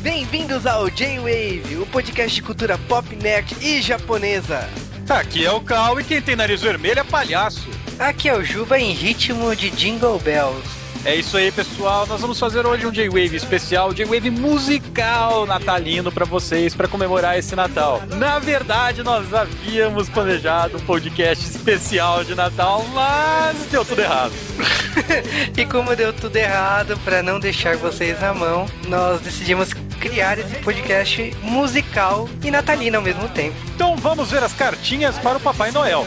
Bem-vindos ao J-Wave, o podcast de cultura pop, nerd e japonesa. Aqui é o Cal e quem tem nariz vermelho é palhaço. Aqui é o Juba em ritmo de Jingle Bells. É isso aí, pessoal. Nós vamos fazer hoje um J-Wave especial, J-Wave musical natalino para vocês, para comemorar esse Natal. Na verdade, nós havíamos planejado um podcast especial de Natal, mas deu tudo errado. e como deu tudo errado, para não deixar vocês na mão, nós decidimos criar esse podcast musical e natalino ao mesmo tempo. Então vamos ver as cartinhas para o Papai Noel.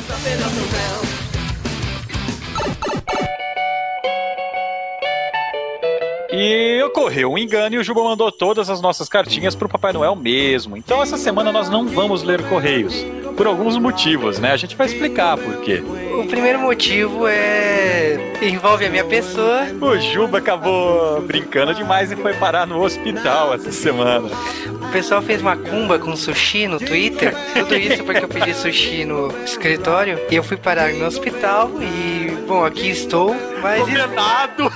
E ocorreu um engano e o Juba mandou todas as nossas cartinhas pro Papai Noel mesmo. Então essa semana nós não vamos ler correios. Por alguns motivos, né? A gente vai explicar por quê. O primeiro motivo é. envolve a minha pessoa. O Juba acabou brincando demais e foi parar no hospital essa semana. O pessoal fez macumba com sushi no Twitter. Tudo isso porque eu pedi sushi no escritório. E eu fui parar no hospital e, bom, aqui estou. Mas. Condenado!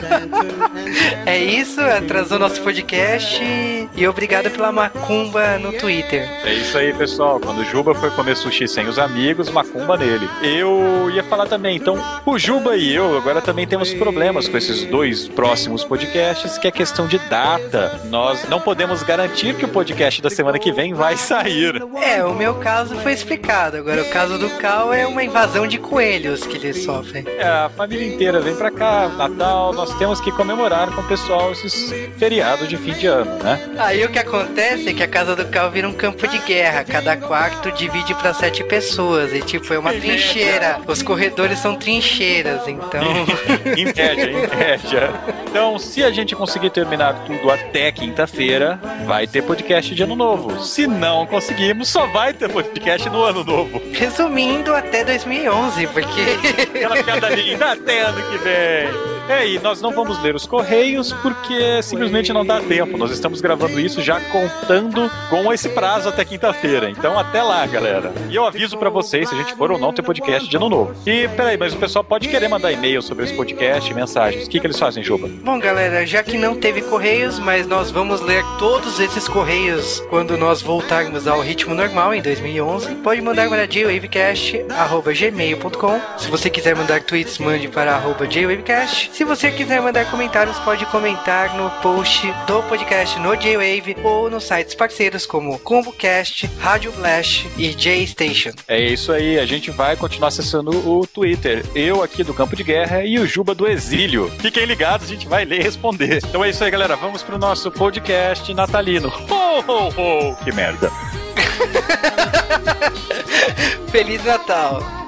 é isso, atrasou nosso podcast. E obrigado pela macumba no Twitter. É isso aí, pessoal. Quando o Juba foi comer sushi sem os amigos, macumba nele. Eu ia falar também, então, o Juba e eu agora também temos problemas com esses dois próximos podcasts, que é questão de data. Nós não podemos garantir que o podcast da semana que vem vai sair. É, o meu caso foi explicado. Agora, o caso do Cal é uma invasão de coelhos que ele sofre. É, a família inteira vem pra cá, Natal, nós temos que comemorar com o pessoal esses feriados de fim de ano, né? Aí o que acontece é que a casa do Cal vira um campo de guerra. Cada quarto divide para sete pessoas. E tipo, é uma trincheira. Os corredores são trincheiras, então. em média, em média. Então, se a gente conseguir terminar tudo até quinta-feira, vai ter podcast de ano novo. Se não conseguirmos, só vai ter podcast no ano novo. Resumindo, até 2011, porque. Aquela piada linda, até ano que vem. É, e nós não vamos ler os correios porque simplesmente não dá tempo. Nós estamos gravando isso já contando com esse prazo até quinta-feira. Então, até lá, galera. E eu aviso para vocês se a gente for ou não ter podcast de ano novo. E peraí, mas o pessoal pode querer mandar e-mail sobre esse podcast, mensagens. O que, que eles fazem, Juba? Bom, galera, já que não teve correios, mas nós vamos ler todos esses correios quando nós voltarmos ao ritmo normal em 2011, pode mandar para jwavecast.gmail.com. Se você quiser mandar tweets, mande para jwavecast. Se você quiser mandar comentários, pode comentar no post do podcast no J-Wave ou nos sites parceiros como ComboCast, Rádio Blast e J-Station. É isso aí, a gente vai continuar acessando o Twitter. Eu aqui do Campo de Guerra e o Juba do Exílio. Fiquem ligados, a gente vai ler e responder. Então é isso aí, galera. Vamos pro nosso podcast natalino. Ho, ho, ho! Que merda. Feliz Natal!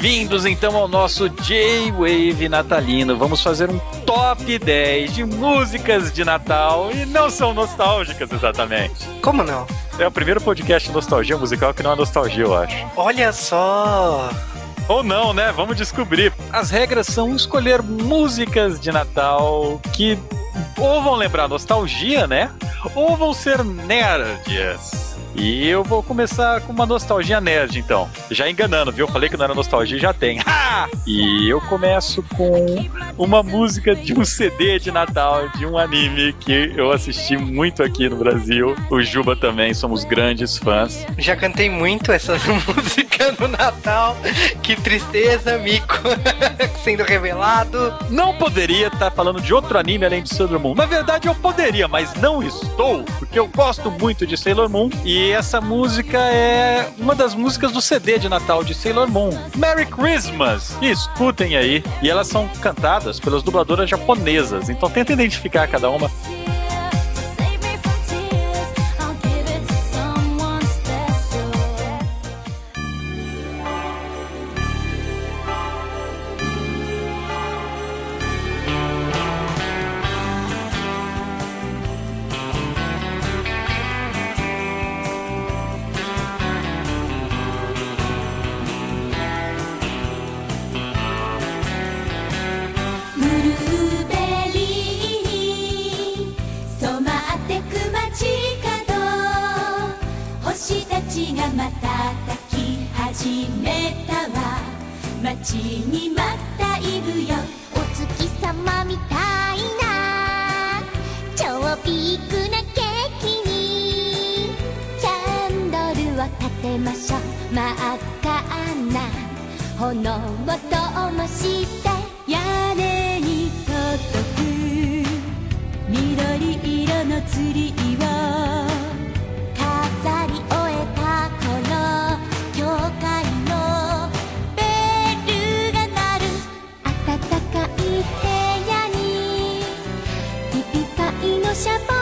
Bem-vindos então ao nosso J-Wave natalino. Vamos fazer um top 10 de músicas de Natal e não são nostálgicas exatamente. Como não? É o primeiro podcast de nostalgia musical que não é nostalgia, eu acho. Olha só! Ou não, né? Vamos descobrir. As regras são escolher músicas de Natal que ou vão lembrar nostalgia, né? Ou vão ser nerds. E eu vou começar com uma nostalgia nerd, então. Já enganando, viu? Eu falei que não era nostalgia, já tem. Ha! E eu começo com uma música de um CD de Natal de um anime que eu assisti muito aqui no Brasil. O Juba também, somos grandes fãs. Já cantei muito essa música no Natal. Que tristeza, Mico sendo revelado. Não poderia estar falando de outro anime além de Sailor Moon. Na verdade, eu poderia, mas não estou, porque eu gosto muito de Sailor Moon e e essa música é uma das músicas do CD de Natal de Sailor Moon. Merry Christmas! E escutem aí. E elas são cantadas pelas dubladoras japonesas. Então tenta identificar cada uma. 下吧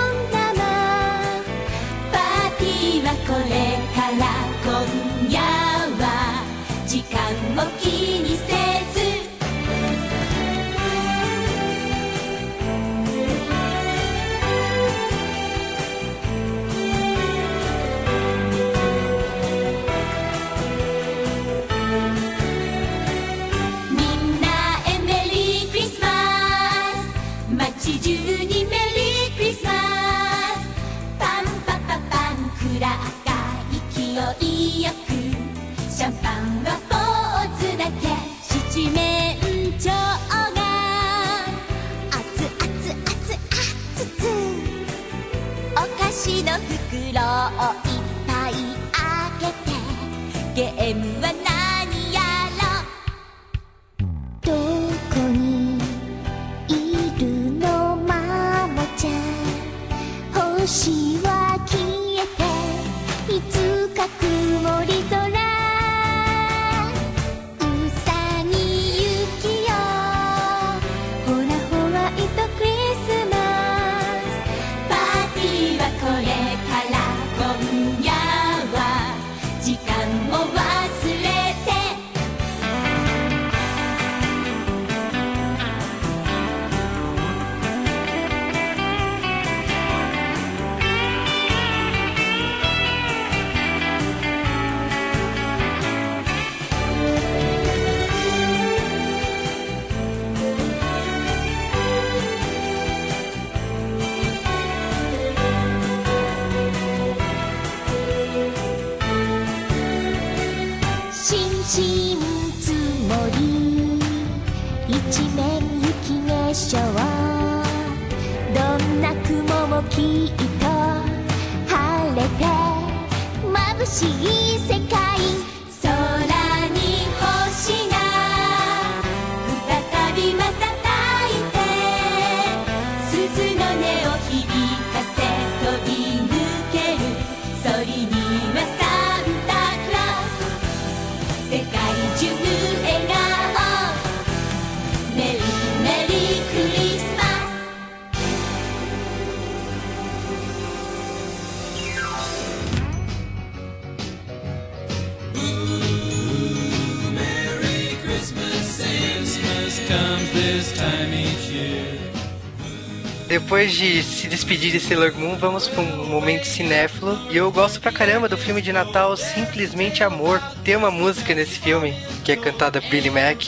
depois de se despedir de Sailor Moon, vamos para um momento cinéfilo. E eu gosto pra caramba do filme de Natal Simplesmente Amor. Tem uma música nesse filme que é cantada Billy Mac,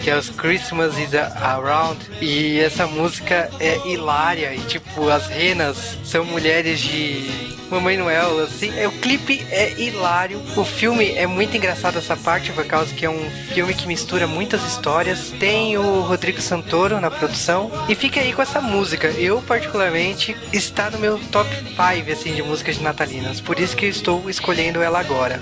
que é os Christmas is Around. E essa música é hilária e tipo tipo, as renas são mulheres de Mamãe Noel, assim. É, o clipe é hilário. O filme é muito engraçado essa parte, por causa que é um filme que mistura muitas histórias. Tem o Rodrigo Santoro na produção. E fica aí com essa música. Eu, particularmente, está no meu top 5, assim, de músicas de natalinas. Por isso que eu estou escolhendo ela agora.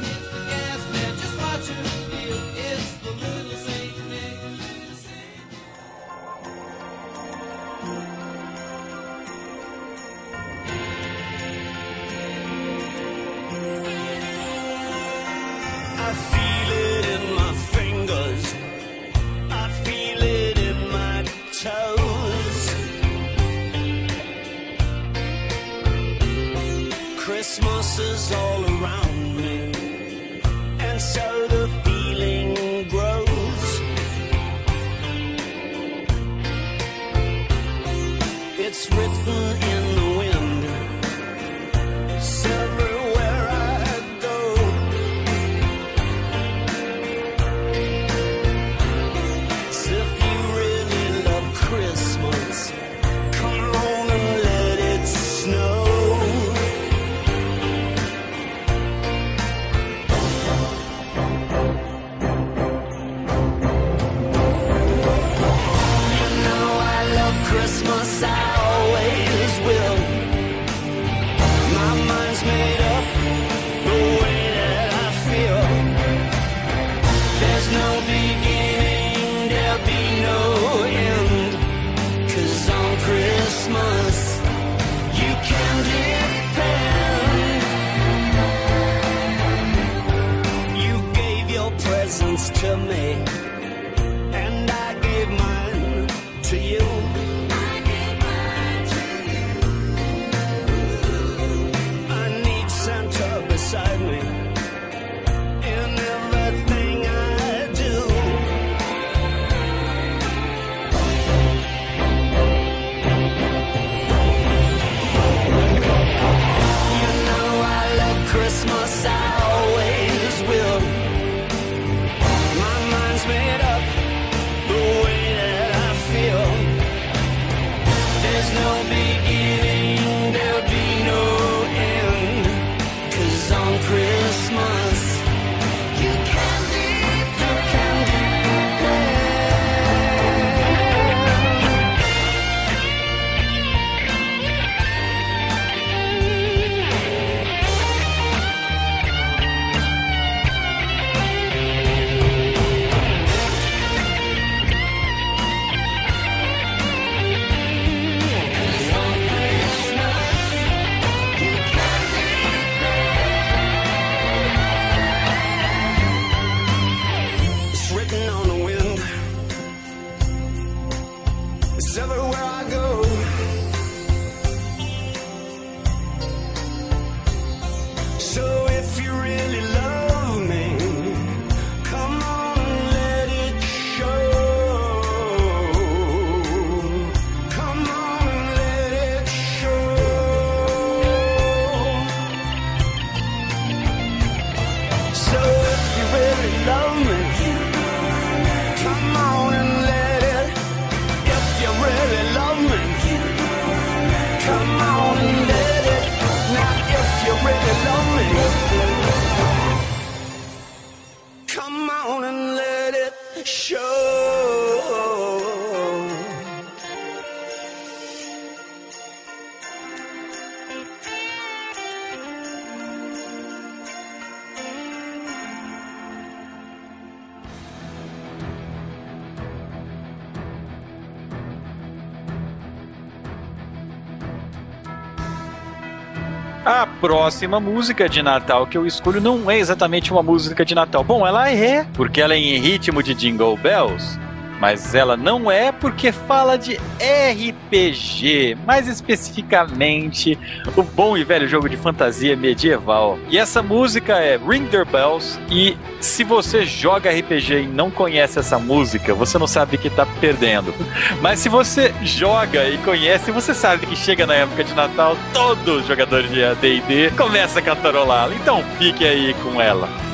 próxima música de Natal que eu escolho não é exatamente uma música de Natal. Bom, ela é, porque ela é em ritmo de Jingle Bells, mas ela não é porque fala de RPG, mais especificamente o bom e velho jogo de fantasia medieval. E essa música é Ring the Bells e se você joga RPG e não conhece essa música, você não sabe que está perdendo. Mas se você joga e conhece, você sabe que chega na época de Natal, todos os jogadores de AD&D começam a cantarolá-la. Então fique aí com ela.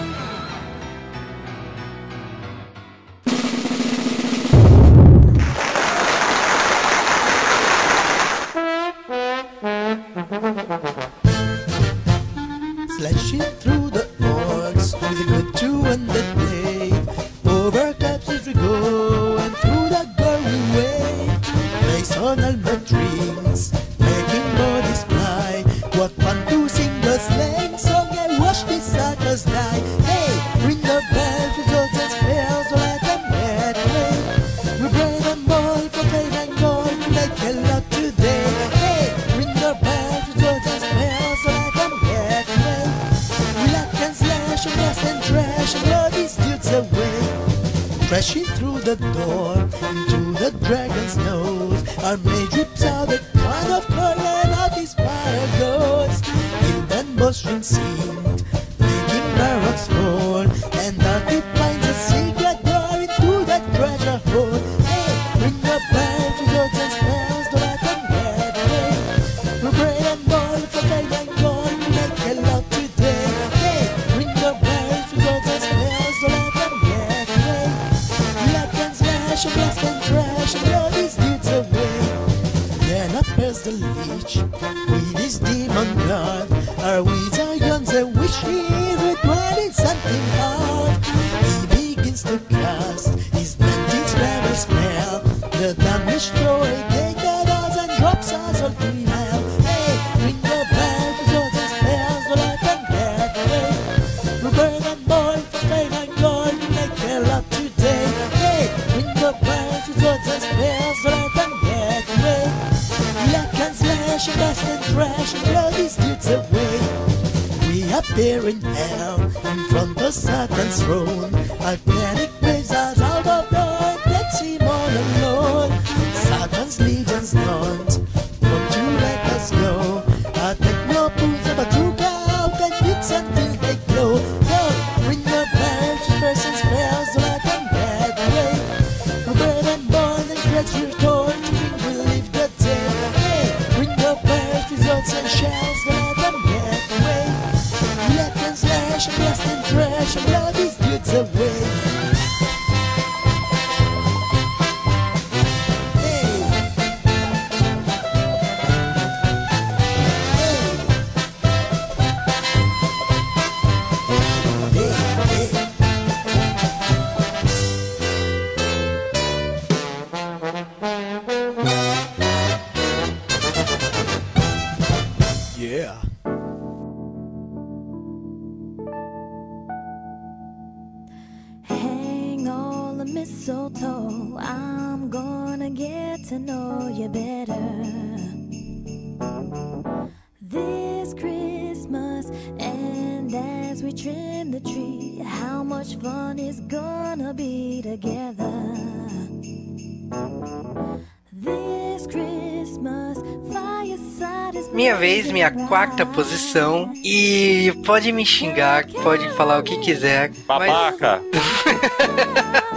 Quarta posição. E pode me xingar, pode falar o que quiser. Mas Babaca!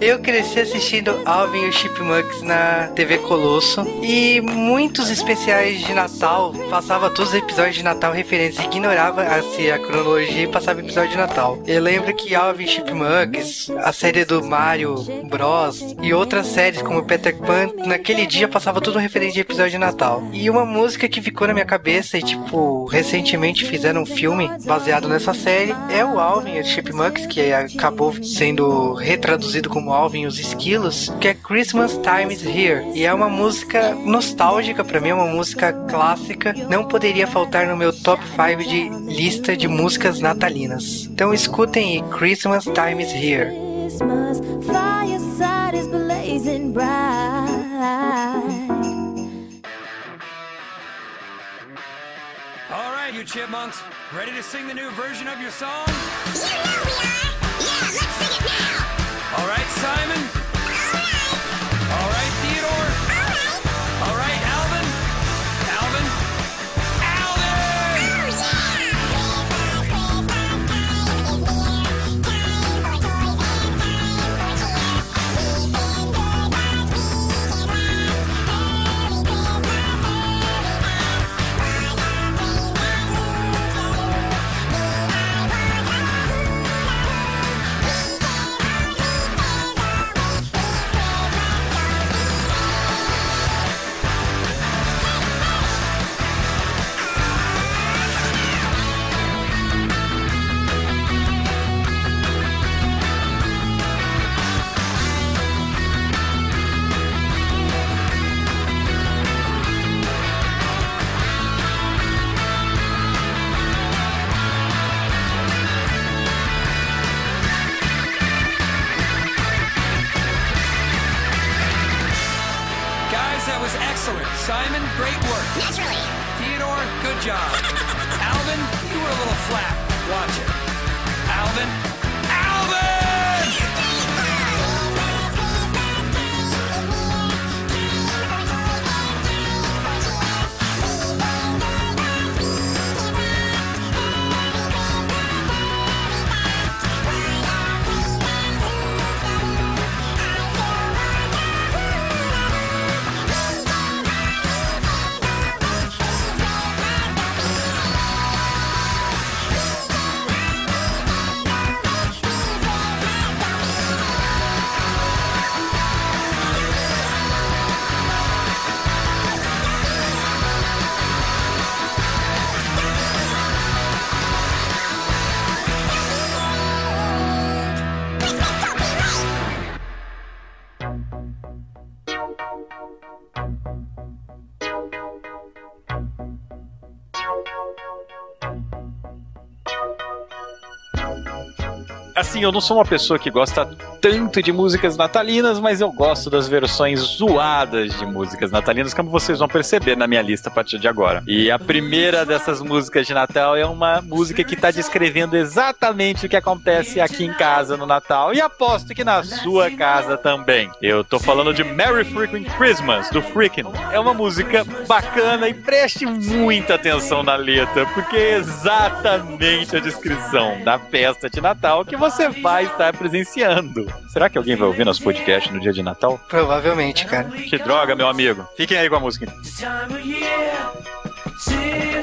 eu cresci assistindo Alvin e os Chipmunks na TV Colosso. E muitos especiais de Natal passava todos os episódios de Natal referentes. Ignorava assim, a cronologia e passava episódio de Natal. Eu lembro que Alvin e Chipmunks, a série do Mario Bros. e outras séries como Peter Pan, naquele dia passava tudo referente de episódio de Natal. E uma música que ficou na minha cabeça e, tipo, recentemente fizeram um filme baseado nessa série é o Alvin e os Chipmunks, que acabou sendo retraduzido como Alvin e os Esquilos, que é Christmas Time is Here. E é uma música nostálgica pra mim, é uma música clássica, não poderia faltar no meu top 5 de lista de músicas natalinas. Então escutem aí, Christmas Time is Here. Christmas, fireside is blazing bright. All right, you chipmunks, ready to sing the new version of your song? You know we are! Yeah, let's sing it now! All right, Simon? Assim, eu não sou uma pessoa que gosta tanto de músicas natalinas, mas eu gosto das versões zoadas de músicas natalinas, como vocês vão perceber na minha lista a partir de agora. E a primeira dessas músicas de Natal é uma música que está descrevendo exatamente o que acontece aqui em casa no Natal. E aposto que na sua casa também. Eu tô falando de Merry Freaking Christmas, do Freaking. É uma música bacana e preste muita atenção na letra, porque é exatamente a descrição da festa de Natal que você vai estar presenciando. Será que alguém vai ouvir nosso podcast no dia de Natal? Provavelmente, cara. Que droga, meu amigo. Fiquem aí com a música. This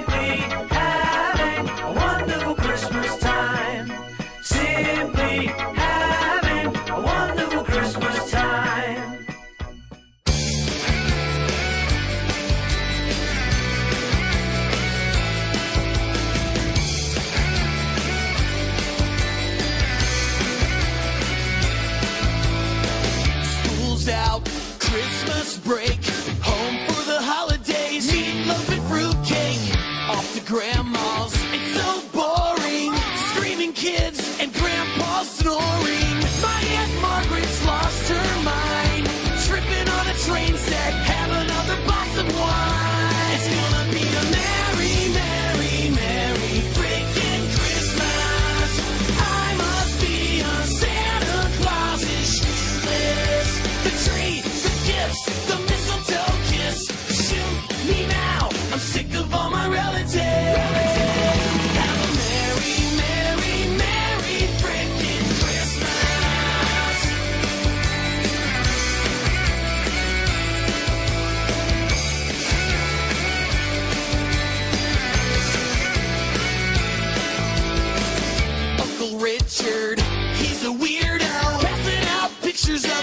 pictures of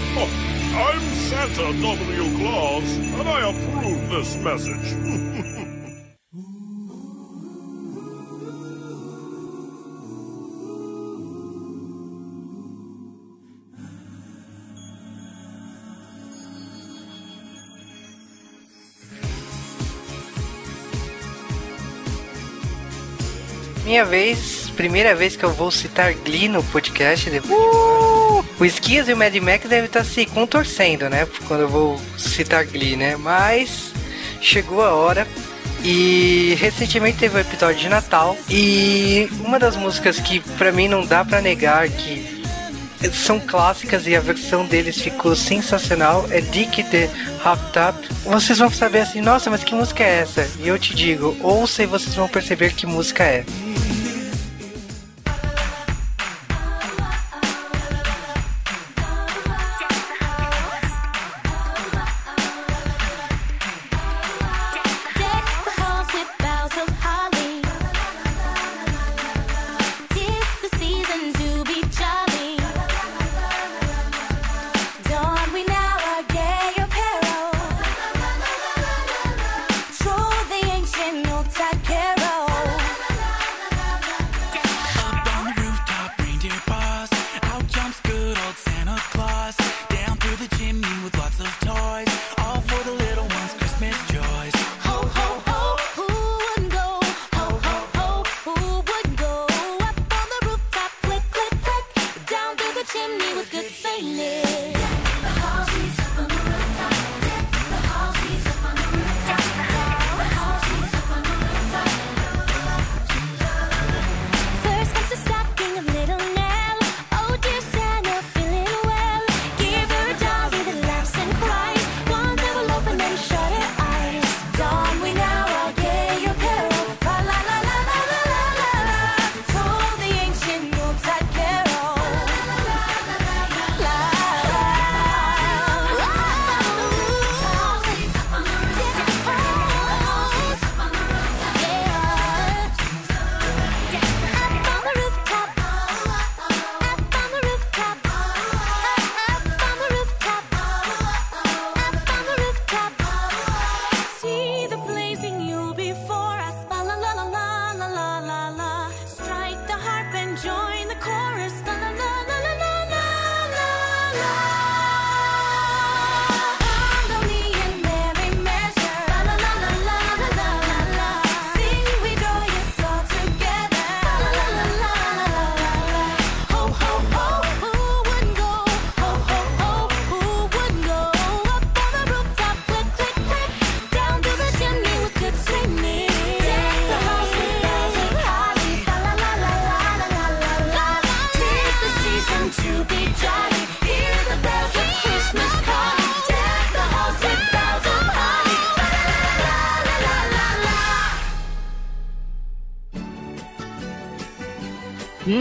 I'm Santa W. Claus, and I approve this message. Minha vez, primeira vez que eu vou citar Glee no podcast. Depois O Esquias e o Mad Max devem estar se contorcendo, né? Quando eu vou citar Glee, né? Mas chegou a hora. E recentemente teve o episódio de Natal. E uma das músicas que pra mim não dá pra negar que são clássicas e a versão deles ficou sensacional é Dick the Hot Top. Vocês vão saber assim, nossa, mas que música é essa? E eu te digo, ouça e vocês vão perceber que música é.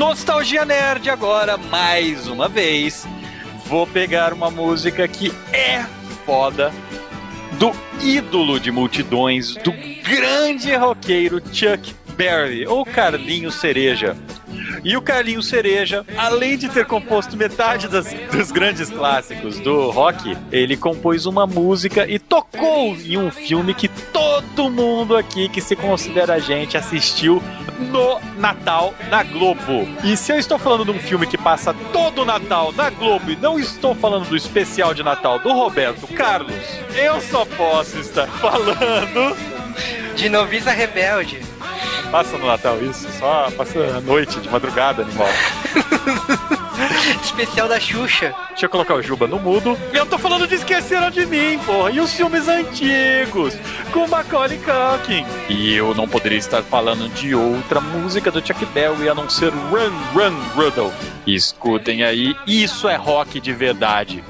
Nostalgia Nerd agora, mais uma vez. Vou pegar uma música que é foda do ídolo de multidões, do grande roqueiro Chuck Berry, ou Carlinho Cereja. E o Carlinho Cereja, além de ter composto metade das- dos grandes clássicos do rock, ele compôs uma música e tocou em um filme que todo mundo aqui que se considera gente assistiu no Natal na Globo. E se eu estou falando de um filme que passa todo o Natal na Globo e não estou falando do especial de Natal do Roberto Carlos, eu só posso estar falando. De noviça rebelde. Passa no Natal isso? Só passa a noite, de madrugada, animal. Especial da Xuxa. Deixa eu colocar o Juba no mudo. Eu tô falando de Esqueceram de Mim, porra. E os filmes antigos, com Macaulay Culkin. E eu não poderia estar falando de outra música do Chuck Berry a não ser Run, Run, Rudolph. Escutem aí, isso é rock de verdade.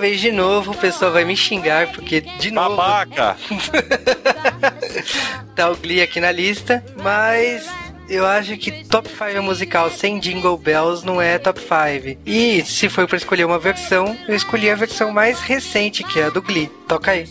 Vez de novo, o pessoal vai me xingar, porque de novo Babaca! tá o Glee aqui na lista, mas eu acho que top 5 musical sem Jingle Bells não é top 5. E se for pra escolher uma versão, eu escolhi a versão mais recente, que é a do Glee. Toca aí.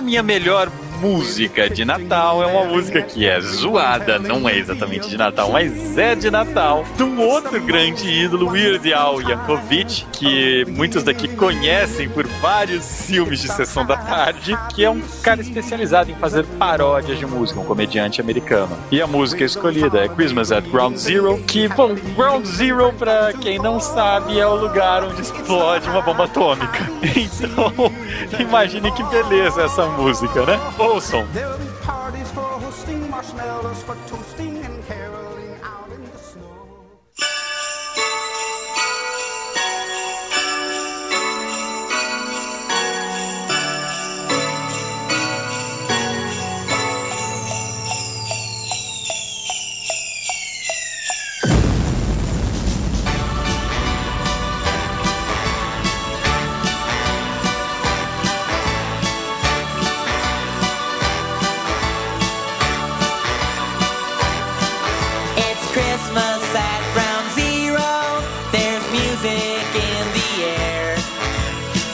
Minha melhor música de Natal é uma música que é zoada, não é exatamente de Natal, mas é de Natal, de um outro grande ídolo, Weird Al Yankovic, que muitos daqui conhecem por vários filmes de sessão da tarde, que é um cara especializado em fazer paródias de música, um comediante americano. E a música escolhida é Christmas at Ground Zero, que, bom, Ground Zero, pra quem não sabe, é o lugar onde explode uma bomba atômica. Então, imagine que beleza essa música, né? Ouçam.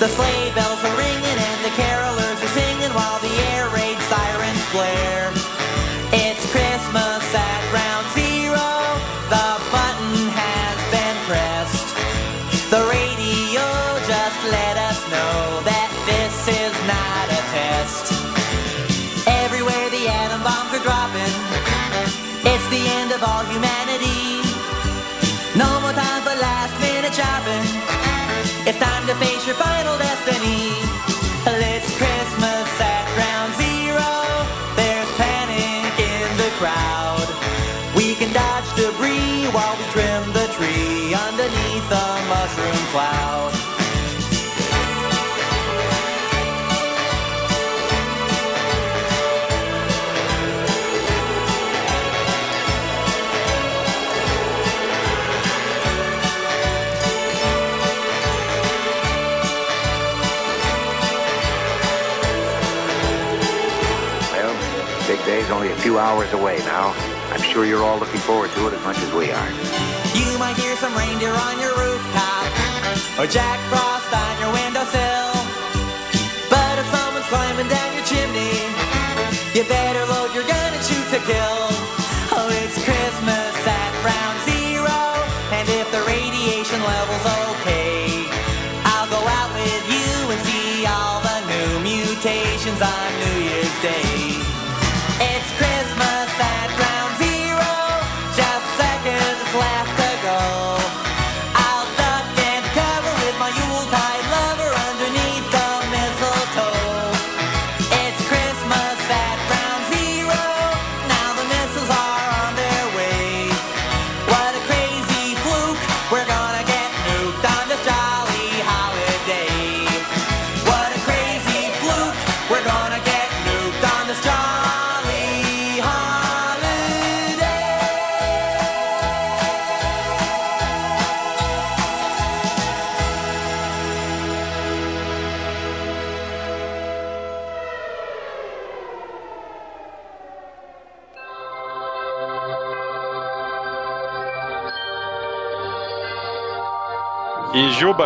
The sleigh bells are ringing and the carolers are singing while the air raid sirens blare. It's Christmas at round Zero. The button has been pressed. The radio just let us know that this is not a test. Everywhere the atom bombs are dropping. It's the end of all humanity. No more time for last minute shopping. It's time to face your final destiny. It's Christmas at Ground Zero. There's panic in the crowd. We can dodge debris while we trim the tree underneath a mushroom cloud. Few hours away now. I'm sure you're all looking forward to it as much as we are. You might hear some reindeer on your rooftop or Jack Frost on your windowsill. But if someone's climbing down your chimney, you better load your gun and shoot to kill. Oh, it's Christmas at Ground Zero, and if the radiation level's okay, I'll go out with you and see all the new mutations on New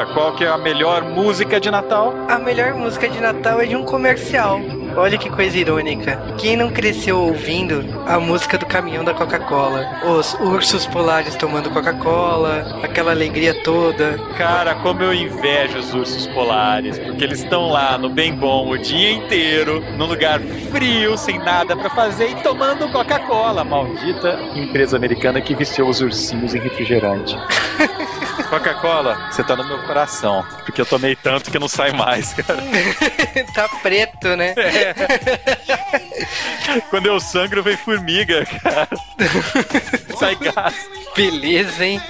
Qual que é a melhor música de Natal? A melhor música de Natal é de um comercial. Olha que coisa irônica. Quem não cresceu ouvindo a música do caminhão da Coca-Cola? Os ursos polares tomando Coca-Cola, aquela alegria toda. Cara, como eu invejo os ursos polares, porque eles estão lá no bem bom o dia inteiro, num lugar frio, sem nada pra fazer e tomando Coca-Cola. Maldita empresa americana que viciou os ursinhos em refrigerante. Coca-Cola, você tá no meu coração, porque eu tomei tanto que não sai mais, cara. tá preto, né? É. Quando eu sangro, vem formiga, cara. Sai gás. Beleza, hein?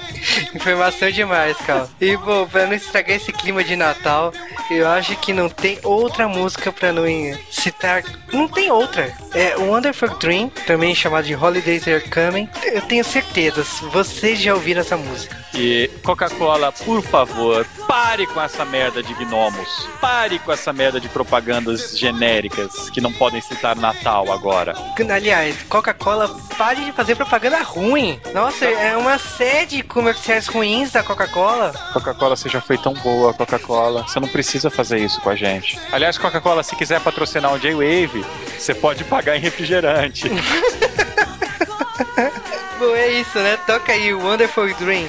Informação demais, cara. E bom, pra não estragar esse clima de Natal, eu acho que não tem outra música pra não citar. Não tem outra. É Wonderful Dream, também chamado de Holidays Are Coming. Eu tenho certeza, vocês já ouviram essa música. E Coca-Cola, por favor, pare com essa merda de gnomos. Pare com essa merda de propagandas genéricas que não podem citar Natal agora. Aliás, Coca-Cola, pare de fazer propaganda ruim. Nossa, é uma série de comerciais ruins da Coca-Cola. Coca-Cola, você já foi tão boa, Coca-Cola. Você não precisa fazer isso com a gente. Aliás, Coca-Cola, se quiser patrocinar o J-Wave, você pode pagar em refrigerante. Bom, é isso, né? Toca aí o Wonderful Dream.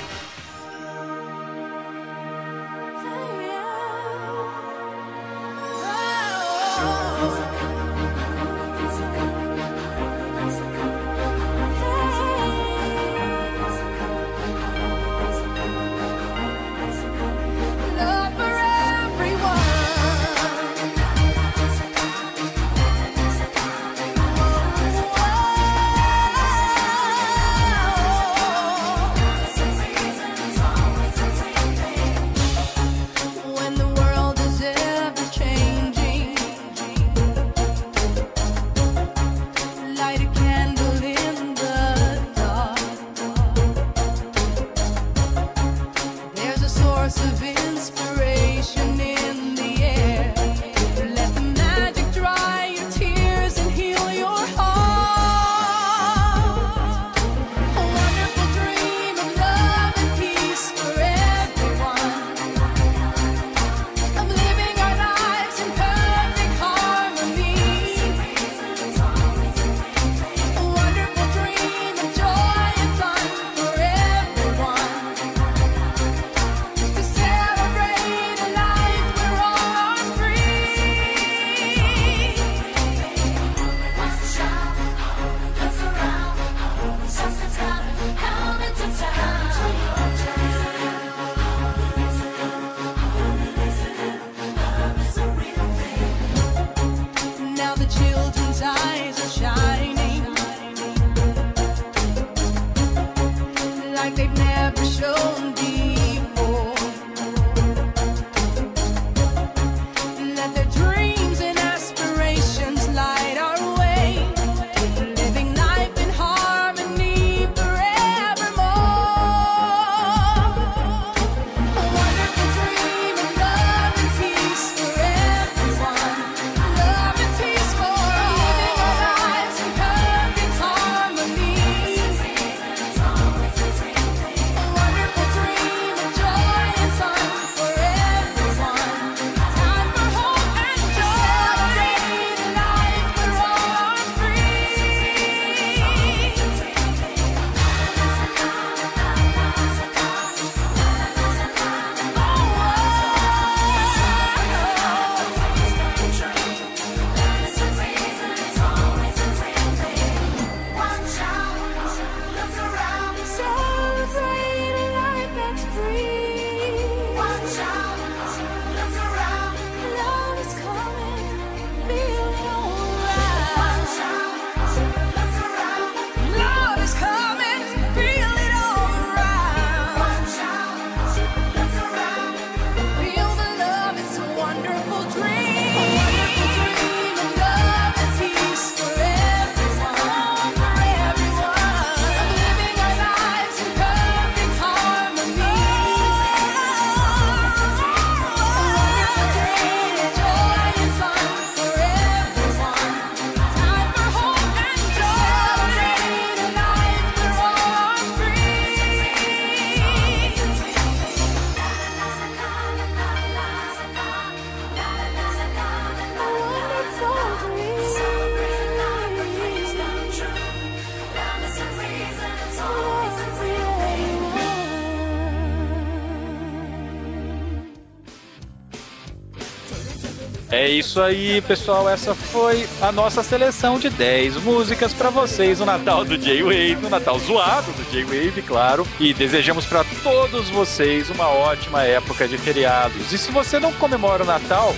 É isso aí, pessoal. Essa foi a nossa seleção de 10 músicas pra vocês no Natal do J-Wave, no Natal zoado do J-Wave, claro. E desejamos pra todos vocês uma ótima época de feriados. E se você não comemora o Natal,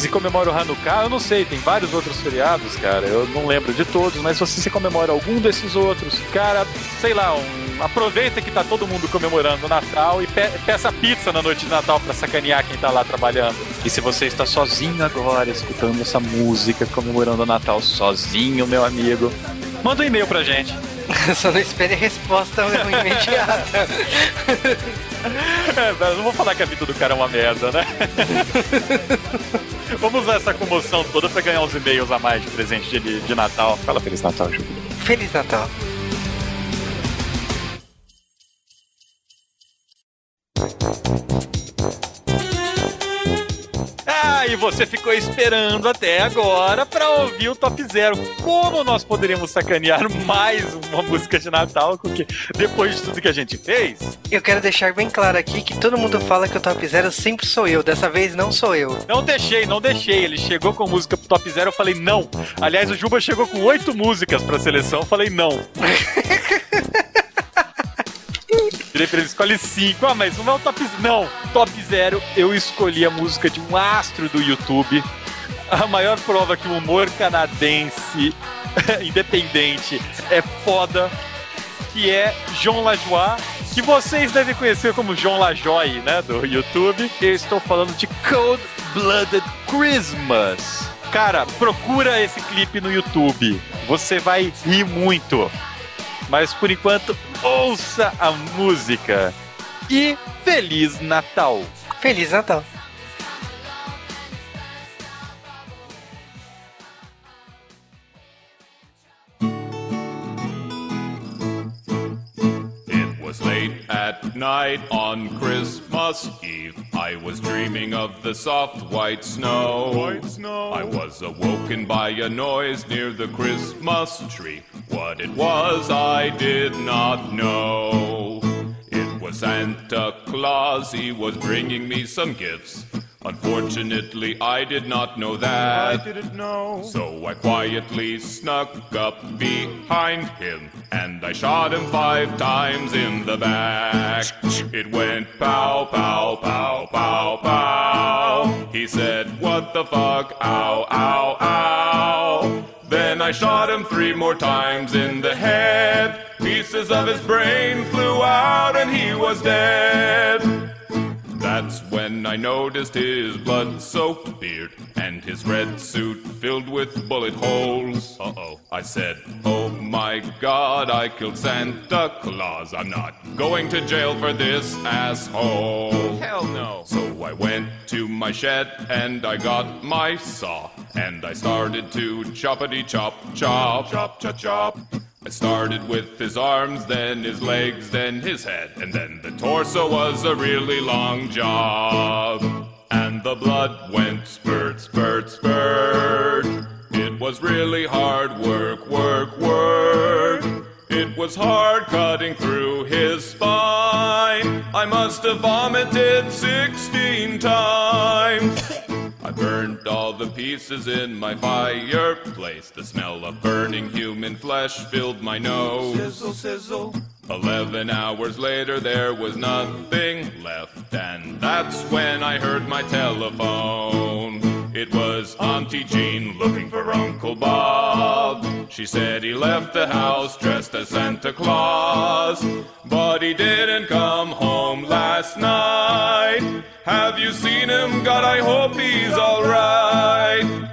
se comemora o Hanukkah, eu não sei, tem vários outros feriados, cara. Eu não lembro de todos, mas se você se comemora algum desses outros, cara, sei lá, um- aproveita que tá todo mundo comemorando o Natal e pe- peça pizza na noite de Natal pra sacanear quem tá lá trabalhando. E se você está sozinho agora, escutando essa música, comemorando o Natal sozinho, meu amigo, manda um e-mail pra gente. Só não espere resposta imediata. É, não vou falar que a vida do cara é uma merda, né? Vamos usar essa comoção toda pra ganhar uns e-mails a mais de presente de, de Natal. Fala Feliz Natal, Ju. Feliz Natal. E você ficou esperando até agora pra ouvir o Top Zero. Como nós poderíamos sacanear mais uma música de Natal com que, depois de tudo que a gente fez? Eu quero deixar bem claro aqui que todo mundo fala que o Top Zero sempre sou eu. Dessa vez não sou eu. Não deixei, não deixei. Ele chegou com música pro Top Zero, eu falei não. Aliás, o Juba chegou com oito músicas pra seleção, eu falei não. Virei pra ele, escolhe cinco. Ah, mas não é o top Não, top zero, eu escolhi a música de um astro do YouTube. A maior prova que o humor canadense independente é foda, que é João Lajoie, que vocês devem conhecer como João Lajoie, né, do YouTube. Eu estou falando de Cold Blooded Christmas. Cara, procura esse clipe no YouTube. Você vai rir muito. Mas por enquanto, ouça a música. E Feliz Natal! Feliz Natal. At night on Christmas Eve. I was dreaming of the soft white snow. White snow. I was awoken by a noise near the Christmas tree. What it was, I did not know. It was Santa Claus, he was bringing me some gifts. Unfortunately, I did not know that. I didn't know. So I quietly snuck up behind him and I shot him five times in the back. It went pow, pow, pow, pow, pow. He said, What the fuck? Ow, ow, ow. Then I shot him three more times in the head. Pieces of his brain flew out and he was dead. That's when I noticed his blood soaked beard and his red suit filled with bullet holes. Uh oh. I said, Oh my god, I killed Santa Claus. I'm not going to jail for this asshole. Hell no. So I went to my shed and I got my saw and I started to choppity chop chop chop chop chop. I started with his arms, then his legs, then his head, and then the torso was a really long job. And the blood went spurt, spurt, spurt. It was really hard work, work, work. It was hard cutting through his spine. I must have vomited 16 times. I burned all the pieces in my fireplace. The smell of burning human flesh filled my nose. Sizzle, sizzle. Eleven hours later, there was nothing left, and that's when I heard my telephone. It was Auntie Jean looking for Uncle Bob. She said he left the house dressed as Santa Claus, but he didn't come home last night. Have you seen him? God, I hope he's alright.